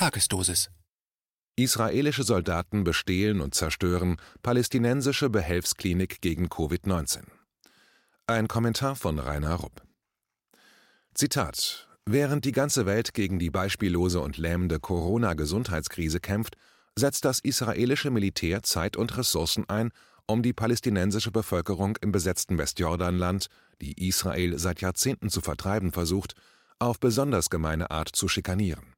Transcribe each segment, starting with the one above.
Tagesdosis. Israelische Soldaten bestehlen und zerstören palästinensische Behelfsklinik gegen Covid-19. Ein Kommentar von Rainer Rupp. Zitat Während die ganze Welt gegen die beispiellose und lähmende Corona-Gesundheitskrise kämpft, setzt das israelische Militär Zeit und Ressourcen ein, um die palästinensische Bevölkerung im besetzten Westjordanland, die Israel seit Jahrzehnten zu vertreiben versucht, auf besonders gemeine Art zu schikanieren.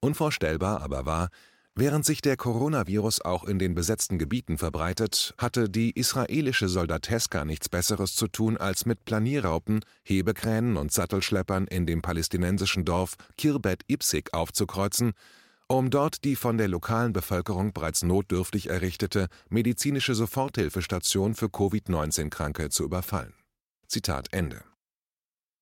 Unvorstellbar aber war, während sich der Coronavirus auch in den besetzten Gebieten verbreitet, hatte die israelische Soldateska nichts Besseres zu tun, als mit Planierraupen, Hebekränen und Sattelschleppern in dem palästinensischen Dorf Kirbet Ipsik aufzukreuzen, um dort die von der lokalen Bevölkerung bereits notdürftig errichtete medizinische Soforthilfestation für Covid-19-Kranke zu überfallen. Zitat Ende.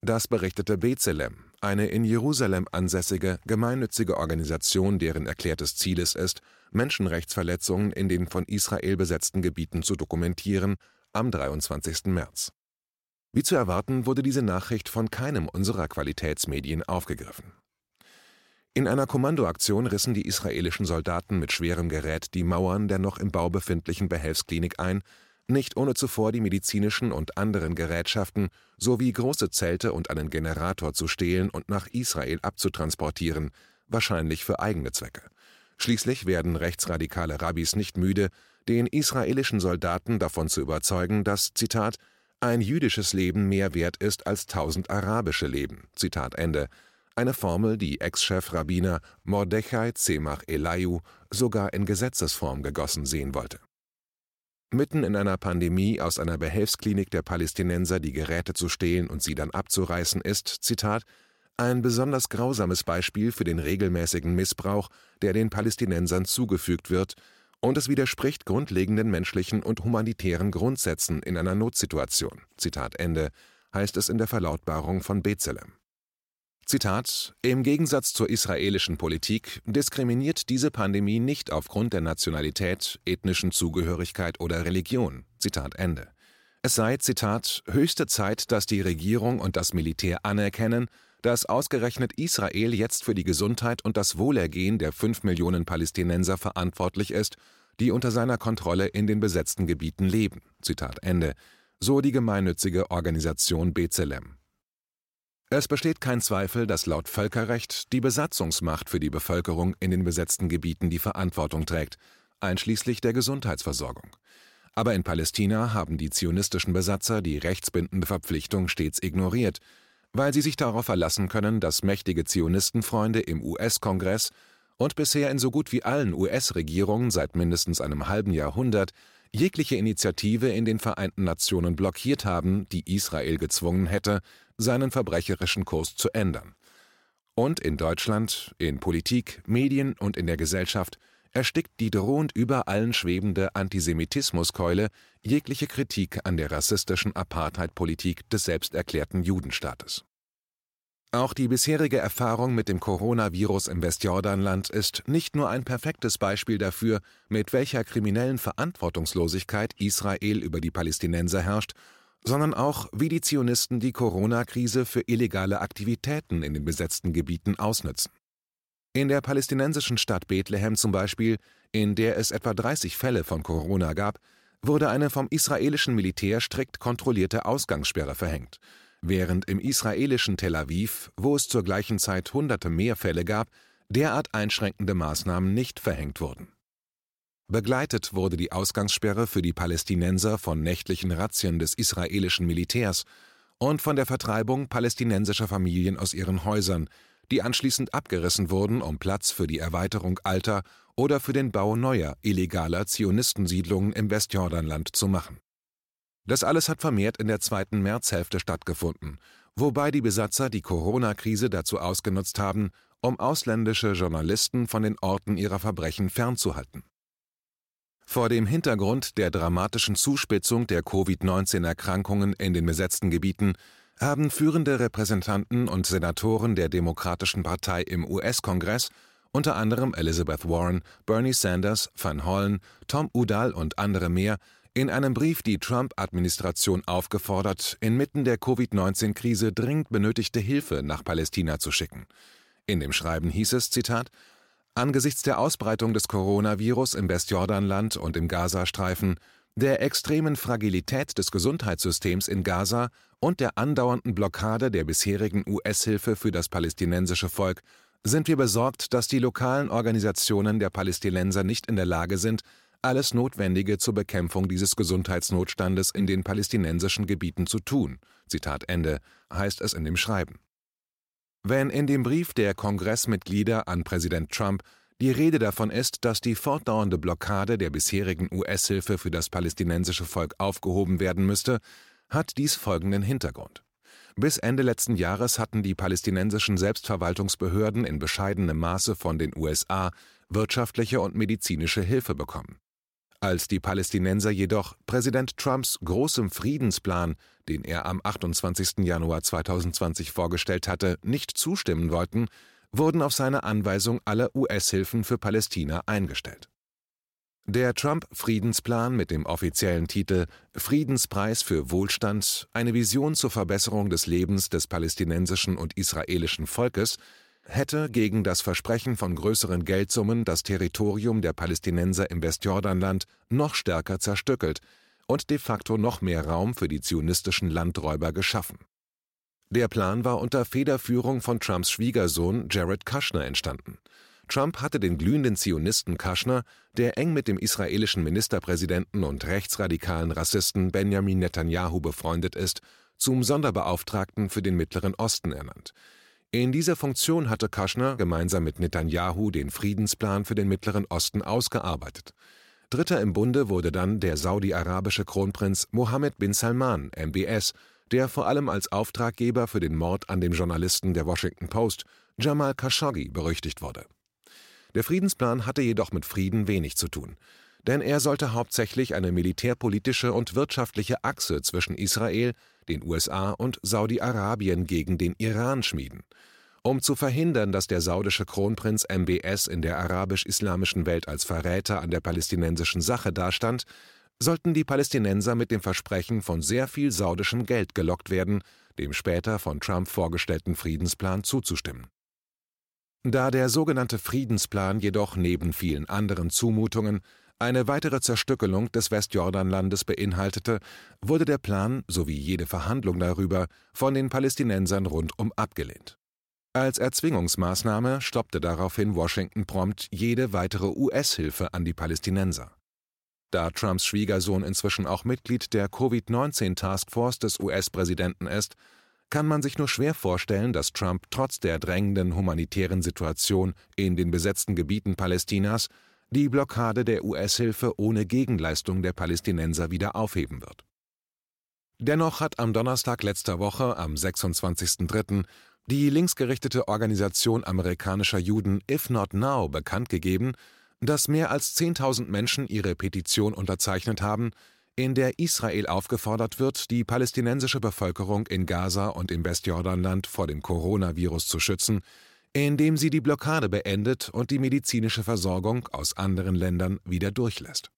Das berichtete Bezalem, eine in Jerusalem ansässige, gemeinnützige Organisation, deren erklärtes Ziel es ist, Menschenrechtsverletzungen in den von Israel besetzten Gebieten zu dokumentieren, am 23. März. Wie zu erwarten, wurde diese Nachricht von keinem unserer Qualitätsmedien aufgegriffen. In einer Kommandoaktion rissen die israelischen Soldaten mit schwerem Gerät die Mauern der noch im Bau befindlichen Behelfsklinik ein nicht ohne zuvor die medizinischen und anderen Gerätschaften sowie große Zelte und einen Generator zu stehlen und nach Israel abzutransportieren, wahrscheinlich für eigene Zwecke. Schließlich werden rechtsradikale Rabbis nicht müde, den israelischen Soldaten davon zu überzeugen, dass, Zitat, ein jüdisches Leben mehr wert ist als tausend arabische Leben. Zitat Ende. Eine Formel, die Ex-Chef-Rabbiner Mordechai Zemach Elayu sogar in Gesetzesform gegossen sehen wollte mitten in einer Pandemie aus einer Behelfsklinik der Palästinenser die Geräte zu stehlen und sie dann abzureißen, ist, Zitat, ein besonders grausames Beispiel für den regelmäßigen Missbrauch, der den Palästinensern zugefügt wird, und es widerspricht grundlegenden menschlichen und humanitären Grundsätzen in einer Notsituation. Zitat Ende, heißt es in der Verlautbarung von Bezalem. Zitat: Im Gegensatz zur israelischen Politik diskriminiert diese Pandemie nicht aufgrund der Nationalität, ethnischen Zugehörigkeit oder Religion. Zitat Ende. Es sei, Zitat, höchste Zeit, dass die Regierung und das Militär anerkennen, dass ausgerechnet Israel jetzt für die Gesundheit und das Wohlergehen der fünf Millionen Palästinenser verantwortlich ist, die unter seiner Kontrolle in den besetzten Gebieten leben. Zitat Ende. So die gemeinnützige Organisation Bezalem. Es besteht kein Zweifel, dass laut Völkerrecht die Besatzungsmacht für die Bevölkerung in den besetzten Gebieten die Verantwortung trägt, einschließlich der Gesundheitsversorgung. Aber in Palästina haben die zionistischen Besatzer die rechtsbindende Verpflichtung stets ignoriert, weil sie sich darauf verlassen können, dass mächtige Zionistenfreunde im US-Kongress und bisher in so gut wie allen US-Regierungen seit mindestens einem halben Jahrhundert jegliche Initiative in den Vereinten Nationen blockiert haben, die Israel gezwungen hätte, seinen verbrecherischen Kurs zu ändern. Und in Deutschland, in Politik, Medien und in der Gesellschaft erstickt die drohend über allen schwebende Antisemitismuskeule jegliche Kritik an der rassistischen Apartheidpolitik des selbsterklärten Judenstaates. Auch die bisherige Erfahrung mit dem Coronavirus im Westjordanland ist nicht nur ein perfektes Beispiel dafür, mit welcher kriminellen Verantwortungslosigkeit Israel über die Palästinenser herrscht, sondern auch, wie die Zionisten die Corona-Krise für illegale Aktivitäten in den besetzten Gebieten ausnützen. In der palästinensischen Stadt Bethlehem zum Beispiel, in der es etwa 30 Fälle von Corona gab, wurde eine vom israelischen Militär strikt kontrollierte Ausgangssperre verhängt – während im israelischen Tel Aviv, wo es zur gleichen Zeit hunderte mehr Fälle gab, derart einschränkende Maßnahmen nicht verhängt wurden. Begleitet wurde die Ausgangssperre für die Palästinenser von nächtlichen Razzien des israelischen Militärs und von der Vertreibung palästinensischer Familien aus ihren Häusern, die anschließend abgerissen wurden, um Platz für die Erweiterung alter oder für den Bau neuer illegaler Zionistensiedlungen im Westjordanland zu machen das alles hat vermehrt in der zweiten Märzhälfte stattgefunden, wobei die Besatzer die Corona-Krise dazu ausgenutzt haben, um ausländische Journalisten von den Orten ihrer Verbrechen fernzuhalten. Vor dem Hintergrund der dramatischen Zuspitzung der Covid-19-Erkrankungen in den besetzten Gebieten haben führende Repräsentanten und Senatoren der Demokratischen Partei im US-Kongress, unter anderem Elizabeth Warren, Bernie Sanders, Van Hollen, Tom Udall und andere mehr, in einem Brief die Trump-Administration aufgefordert, inmitten der Covid-19-Krise dringend benötigte Hilfe nach Palästina zu schicken. In dem Schreiben hieß es, Zitat, Angesichts der Ausbreitung des Coronavirus im Westjordanland und im Gazastreifen, der extremen Fragilität des Gesundheitssystems in Gaza und der andauernden Blockade der bisherigen US-Hilfe für das palästinensische Volk sind wir besorgt, dass die lokalen Organisationen der Palästinenser nicht in der Lage sind, alles Notwendige zur Bekämpfung dieses Gesundheitsnotstandes in den palästinensischen Gebieten zu tun. Zitat Ende, heißt es in dem Schreiben. Wenn in dem Brief der Kongressmitglieder an Präsident Trump die Rede davon ist, dass die fortdauernde Blockade der bisherigen US-Hilfe für das palästinensische Volk aufgehoben werden müsste, hat dies folgenden Hintergrund. Bis Ende letzten Jahres hatten die palästinensischen Selbstverwaltungsbehörden in bescheidenem Maße von den USA wirtschaftliche und medizinische Hilfe bekommen. Als die Palästinenser jedoch Präsident Trumps großem Friedensplan, den er am 28. Januar 2020 vorgestellt hatte, nicht zustimmen wollten, wurden auf seine Anweisung alle US-Hilfen für Palästina eingestellt der Trump-Friedensplan mit dem offiziellen Titel Friedenspreis für Wohlstand, eine Vision zur Verbesserung des Lebens des palästinensischen und israelischen Volkes hätte gegen das Versprechen von größeren Geldsummen das Territorium der Palästinenser im Westjordanland noch stärker zerstückelt und de facto noch mehr Raum für die zionistischen Landräuber geschaffen. Der Plan war unter Federführung von Trumps Schwiegersohn Jared Kushner entstanden Trump hatte den glühenden Zionisten Kushner, der eng mit dem israelischen Ministerpräsidenten und rechtsradikalen Rassisten Benjamin Netanyahu befreundet ist, zum Sonderbeauftragten für den Mittleren Osten ernannt. In dieser Funktion hatte Kushner gemeinsam mit Netanyahu den Friedensplan für den Mittleren Osten ausgearbeitet. Dritter im Bunde wurde dann der saudi-arabische Kronprinz Mohammed bin Salman, MBS, der vor allem als Auftraggeber für den Mord an dem Journalisten der Washington Post, Jamal Khashoggi, berüchtigt wurde der Friedensplan hatte jedoch mit Frieden wenig zu tun, denn er sollte hauptsächlich eine militärpolitische und wirtschaftliche Achse zwischen Israel, den USA und Saudi-Arabien gegen den Iran schmieden. Um zu verhindern, dass der saudische Kronprinz MBS in der arabisch-islamischen Welt als Verräter an der palästinensischen Sache dastand, sollten die Palästinenser mit dem Versprechen von sehr viel saudischem Geld gelockt werden, dem später von Trump vorgestellten Friedensplan zuzustimmen da der sogenannte Friedensplan jedoch neben vielen anderen Zumutungen eine weitere Zerstückelung des Westjordanlandes beinhaltete, wurde der Plan sowie jede Verhandlung darüber von den Palästinensern rundum abgelehnt. Als Erzwingungsmaßnahme stoppte daraufhin Washington prompt jede weitere US-Hilfe an die Palästinenser. Da Trumps Schwiegersohn inzwischen auch Mitglied der Covid-19-Taskforce des US-Präsidenten ist, kann man sich nur schwer vorstellen, dass Trump trotz der drängenden humanitären Situation in den besetzten Gebieten Palästinas die Blockade der US-Hilfe ohne Gegenleistung der Palästinenser wieder aufheben wird. Dennoch hat am Donnerstag letzter Woche, am 26.03., die linksgerichtete Organisation amerikanischer Juden If Not Now bekannt gegeben, dass mehr als 10.000 Menschen ihre Petition unterzeichnet haben, in der Israel aufgefordert wird, die palästinensische Bevölkerung in Gaza und im Westjordanland vor dem Coronavirus zu schützen, indem sie die Blockade beendet und die medizinische Versorgung aus anderen Ländern wieder durchlässt.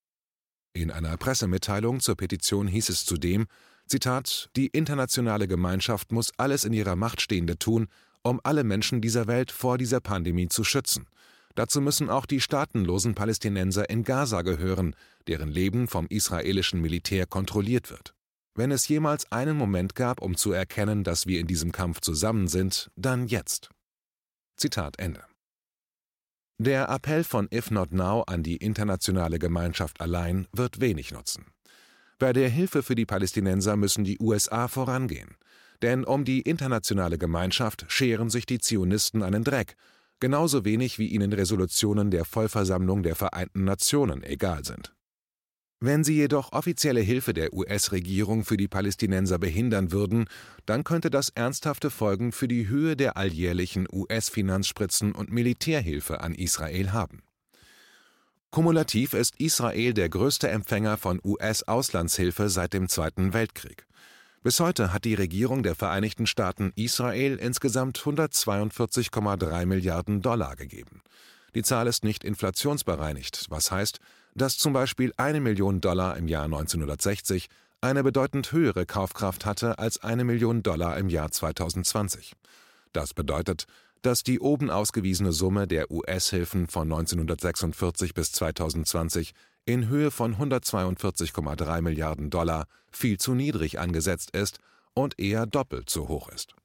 In einer Pressemitteilung zur Petition hieß es zudem, Zitat, die internationale Gemeinschaft muss alles in ihrer Macht Stehende tun, um alle Menschen dieser Welt vor dieser Pandemie zu schützen. Dazu müssen auch die staatenlosen Palästinenser in Gaza gehören, deren Leben vom israelischen Militär kontrolliert wird. Wenn es jemals einen Moment gab, um zu erkennen, dass wir in diesem Kampf zusammen sind, dann jetzt. Zitat Ende. Der Appell von If Not Now an die internationale Gemeinschaft allein wird wenig nutzen. Bei der Hilfe für die Palästinenser müssen die USA vorangehen. Denn um die internationale Gemeinschaft scheren sich die Zionisten einen Dreck genauso wenig wie ihnen Resolutionen der Vollversammlung der Vereinten Nationen egal sind. Wenn sie jedoch offizielle Hilfe der US-Regierung für die Palästinenser behindern würden, dann könnte das ernsthafte Folgen für die Höhe der alljährlichen US-Finanzspritzen und Militärhilfe an Israel haben. Kumulativ ist Israel der größte Empfänger von US-Auslandshilfe seit dem Zweiten Weltkrieg. Bis heute hat die Regierung der Vereinigten Staaten Israel insgesamt 142,3 Milliarden Dollar gegeben. Die Zahl ist nicht inflationsbereinigt, was heißt, dass zum Beispiel eine Million Dollar im Jahr 1960 eine bedeutend höhere Kaufkraft hatte als eine Million Dollar im Jahr 2020. Das bedeutet, dass die oben ausgewiesene Summe der US-Hilfen von 1946 bis 2020 in Höhe von 142,3 Milliarden Dollar viel zu niedrig angesetzt ist und eher doppelt so hoch ist